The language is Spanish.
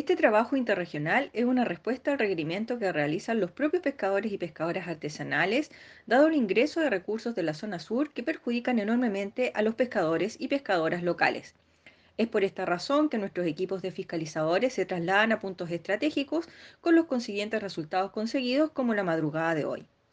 Este trabajo interregional es una respuesta al requerimiento que realizan los propios pescadores y pescadoras artesanales, dado el ingreso de recursos de la zona sur que perjudican enormemente a los pescadores y pescadoras locales. Es por esta razón que nuestros equipos de fiscalizadores se trasladan a puntos estratégicos con los consiguientes resultados conseguidos como la madrugada de hoy.